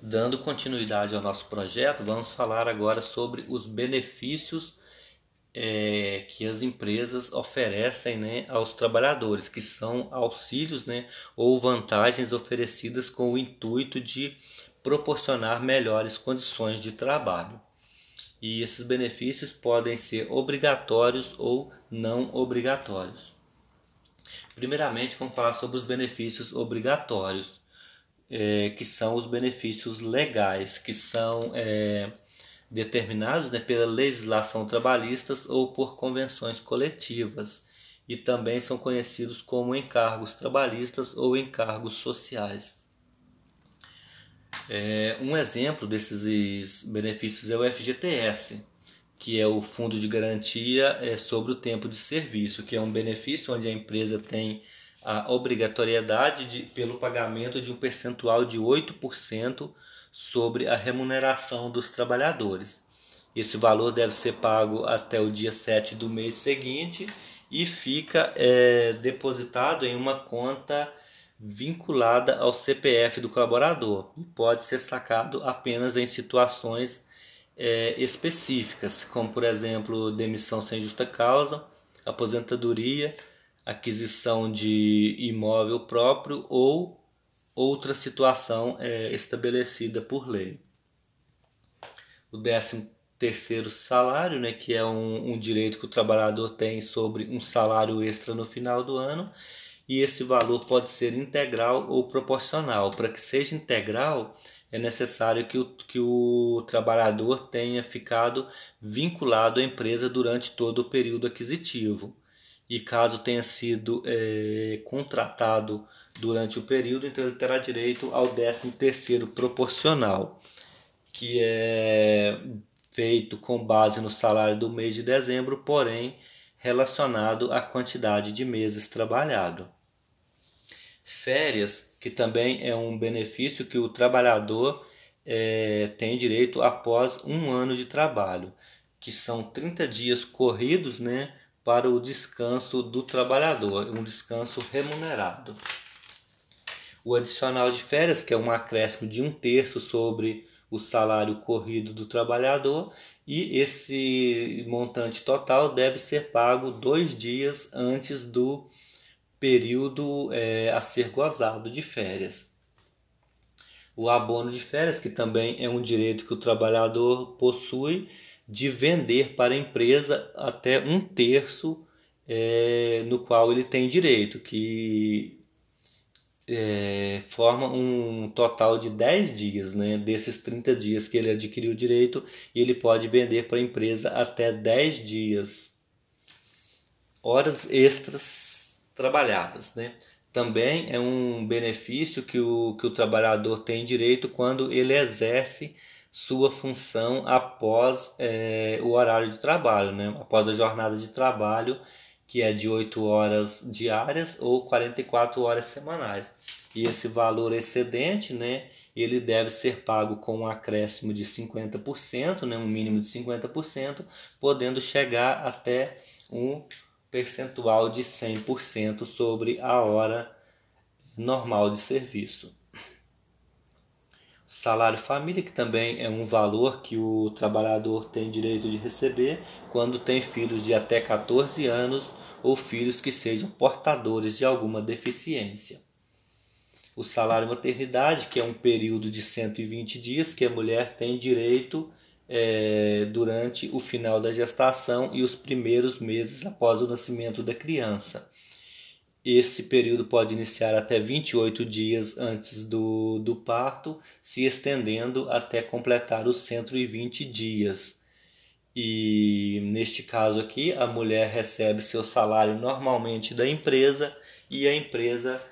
Dando continuidade ao nosso projeto, vamos falar agora sobre os benefícios é, que as empresas oferecem né, aos trabalhadores, que são auxílios né, ou vantagens oferecidas com o intuito de proporcionar melhores condições de trabalho. E esses benefícios podem ser obrigatórios ou não obrigatórios. Primeiramente, vamos falar sobre os benefícios obrigatórios é, que são os benefícios legais, que são é, determinados né, pela legislação trabalhista ou por convenções coletivas, e também são conhecidos como encargos trabalhistas ou encargos sociais. É, um exemplo desses benefícios é o FGTS, que é o Fundo de Garantia é, sobre o Tempo de Serviço, que é um benefício onde a empresa tem a obrigatoriedade de, pelo pagamento de um percentual de 8% sobre a remuneração dos trabalhadores. Esse valor deve ser pago até o dia 7 do mês seguinte e fica é, depositado em uma conta vinculada ao CPF do colaborador e pode ser sacado apenas em situações é, específicas, como por exemplo demissão sem justa causa, aposentadoria aquisição de imóvel próprio ou outra situação é, estabelecida por lei. O décimo terceiro salário, né, que é um, um direito que o trabalhador tem sobre um salário extra no final do ano, e esse valor pode ser integral ou proporcional. Para que seja integral, é necessário que o, que o trabalhador tenha ficado vinculado à empresa durante todo o período aquisitivo e caso tenha sido é, contratado durante o período, então ele terá direito ao 13 terceiro proporcional, que é feito com base no salário do mês de dezembro, porém relacionado à quantidade de meses trabalhado. Férias, que também é um benefício que o trabalhador é, tem direito após um ano de trabalho, que são 30 dias corridos, né, para o descanso do trabalhador, um descanso remunerado. O adicional de férias, que é um acréscimo de um terço sobre o salário corrido do trabalhador, e esse montante total deve ser pago dois dias antes do período é, a ser gozado de férias. O abono de férias, que também é um direito que o trabalhador possui, de vender para a empresa até um terço é, no qual ele tem direito, que é, forma um total de 10 dias, né? desses 30 dias que ele adquiriu o direito, ele pode vender para a empresa até 10 dias, horas extras trabalhadas. Né? Também é um benefício que o, que o trabalhador tem direito quando ele exerce sua função após é, o horário de trabalho, né? após a jornada de trabalho, que é de 8 horas diárias ou 44 horas semanais. E esse valor excedente, né, ele deve ser pago com um acréscimo de 50%, né, um mínimo de 50%, podendo chegar até um percentual de 100% sobre a hora normal de serviço. Salário família, que também é um valor que o trabalhador tem direito de receber quando tem filhos de até 14 anos ou filhos que sejam portadores de alguma deficiência. O salário maternidade, que é um período de 120 dias que a mulher tem direito é, durante o final da gestação e os primeiros meses após o nascimento da criança. Esse período pode iniciar até 28 dias antes do, do parto, se estendendo até completar os 120 dias. E neste caso aqui, a mulher recebe seu salário normalmente da empresa e a empresa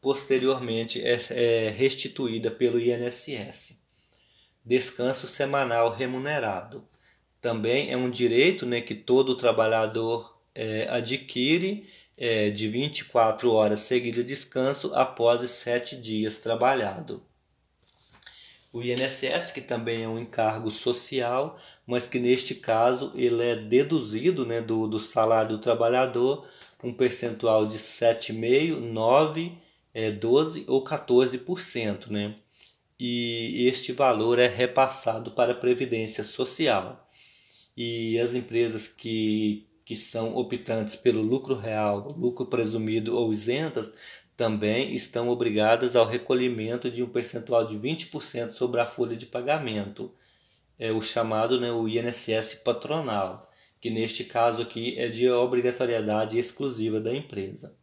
posteriormente é, é restituída pelo INSS. Descanso semanal remunerado. Também é um direito né, que todo trabalhador é, adquire é, de 24 horas seguidas de descanso após 7 dias trabalhado. O INSS, que também é um encargo social, mas que neste caso ele é deduzido né, do, do salário do trabalhador um percentual de 7,5%, 9%, é, 12% ou 14%. Né? e este valor é repassado para a Previdência Social. E as empresas que, que são optantes pelo lucro real, lucro presumido ou isentas, também estão obrigadas ao recolhimento de um percentual de 20% sobre a folha de pagamento, é o chamado né, o INSS patronal, que neste caso aqui é de obrigatoriedade exclusiva da empresa.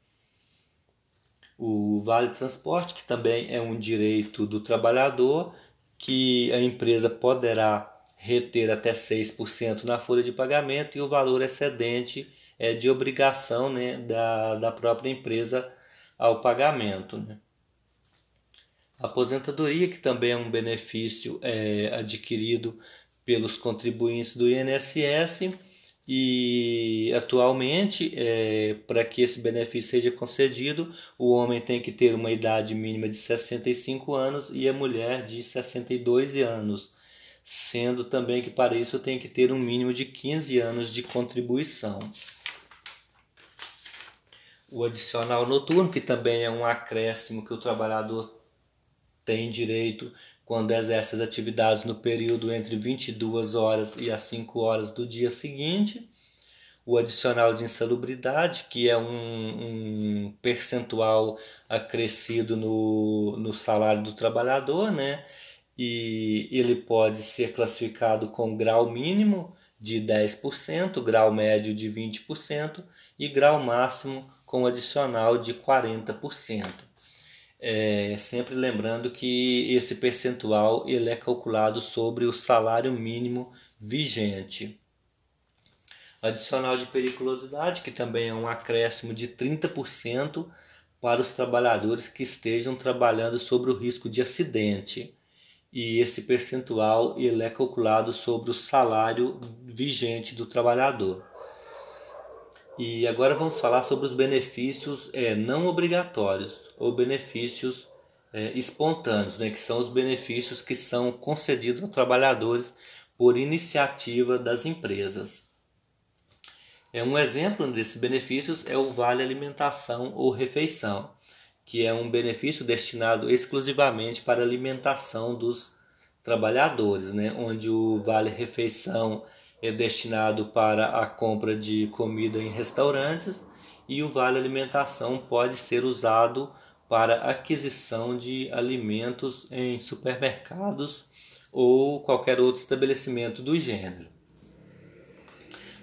O Vale Transporte, que também é um direito do trabalhador, que a empresa poderá reter até 6% na folha de pagamento e o valor excedente é de obrigação né, da, da própria empresa ao pagamento. Né? A aposentadoria, que também é um benefício é, adquirido pelos contribuintes do INSS, e atualmente, é, para que esse benefício seja concedido, o homem tem que ter uma idade mínima de 65 anos e a mulher de 62 anos, sendo também que para isso tem que ter um mínimo de 15 anos de contribuição o adicional noturno, que também é um acréscimo que o trabalhador tem direito quando exerce as atividades no período entre 22 horas e as 5 horas do dia seguinte. O adicional de insalubridade, que é um, um percentual acrescido no, no salário do trabalhador, né? E ele pode ser classificado com grau mínimo de 10%, grau médio de 20% e grau máximo com adicional de 40%. É, sempre lembrando que esse percentual ele é calculado sobre o salário mínimo vigente. Adicional de periculosidade, que também é um acréscimo de 30% para os trabalhadores que estejam trabalhando sobre o risco de acidente. E esse percentual ele é calculado sobre o salário vigente do trabalhador. E agora vamos falar sobre os benefícios é, não obrigatórios ou benefícios é, espontâneos, né, que são os benefícios que são concedidos aos trabalhadores por iniciativa das empresas. É um exemplo desses benefícios é o Vale Alimentação ou Refeição, que é um benefício destinado exclusivamente para alimentação dos trabalhadores, né, onde o Vale Refeição é destinado para a compra de comida em restaurantes e o vale alimentação pode ser usado para aquisição de alimentos em supermercados ou qualquer outro estabelecimento do gênero.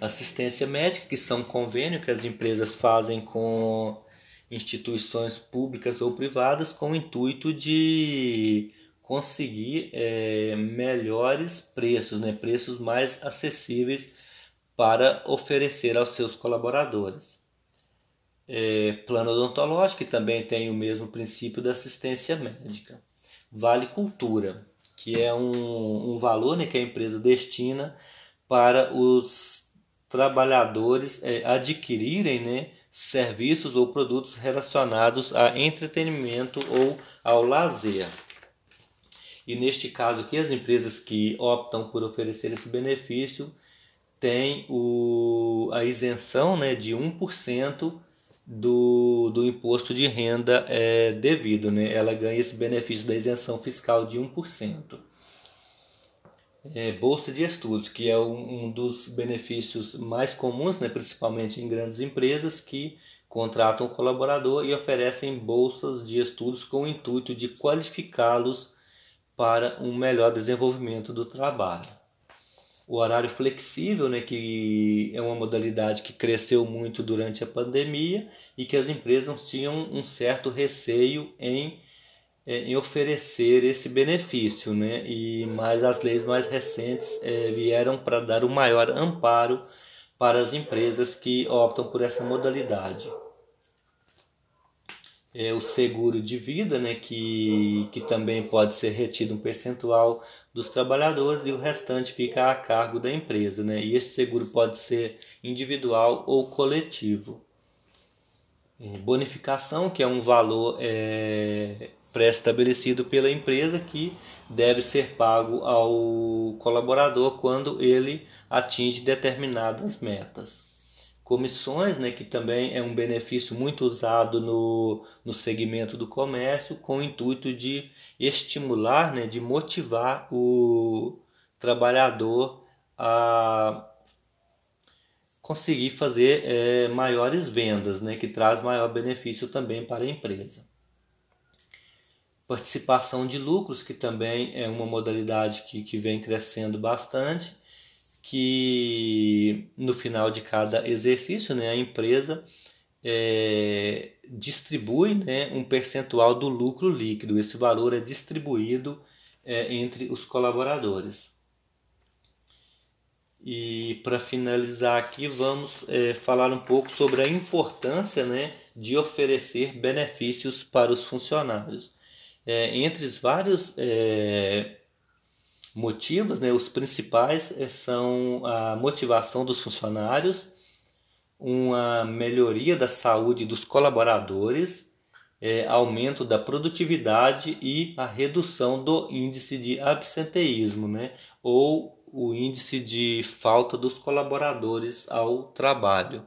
Assistência médica, que são convênios que as empresas fazem com instituições públicas ou privadas com o intuito de conseguir é, melhores preços, né, preços mais acessíveis para oferecer aos seus colaboradores. É, plano odontológico, que também tem o mesmo princípio da assistência médica. Vale Cultura, que é um, um valor né, que a empresa destina para os trabalhadores é, adquirirem né, serviços ou produtos relacionados a entretenimento ou ao lazer. E neste caso aqui, as empresas que optam por oferecer esse benefício têm o, a isenção né, de 1% do, do imposto de renda é, devido. Né? Ela ganha esse benefício da isenção fiscal de 1%. É, bolsa de estudos, que é um, um dos benefícios mais comuns, né, principalmente em grandes empresas que contratam o colaborador e oferecem bolsas de estudos com o intuito de qualificá-los para um melhor desenvolvimento do trabalho. O horário flexível, né, que é uma modalidade que cresceu muito durante a pandemia e que as empresas tinham um certo receio em, em oferecer esse benefício, né, e mais as leis mais recentes é, vieram para dar um maior amparo para as empresas que optam por essa modalidade é, o seguro de vida, né, que, que também pode ser retido um percentual dos trabalhadores e o restante fica a cargo da empresa. Né, e esse seguro pode ser individual ou coletivo. É, bonificação, que é um valor é, pré-estabelecido pela empresa que deve ser pago ao colaborador quando ele atinge determinadas metas comissões, né, que também é um benefício muito usado no, no segmento do comércio, com o intuito de estimular, né, de motivar o trabalhador a conseguir fazer é, maiores vendas, né, que traz maior benefício também para a empresa. Participação de lucros, que também é uma modalidade que, que vem crescendo bastante, que no final de cada exercício né, a empresa é, distribui né, um percentual do lucro líquido. Esse valor é distribuído é, entre os colaboradores. E para finalizar aqui, vamos é, falar um pouco sobre a importância né, de oferecer benefícios para os funcionários. É, entre os vários é, motivos, né, os principais é, são a motivação dos funcionários, uma melhoria da saúde dos colaboradores, é, aumento da produtividade e a redução do índice de absenteísmo, né, ou o índice de falta dos colaboradores ao trabalho.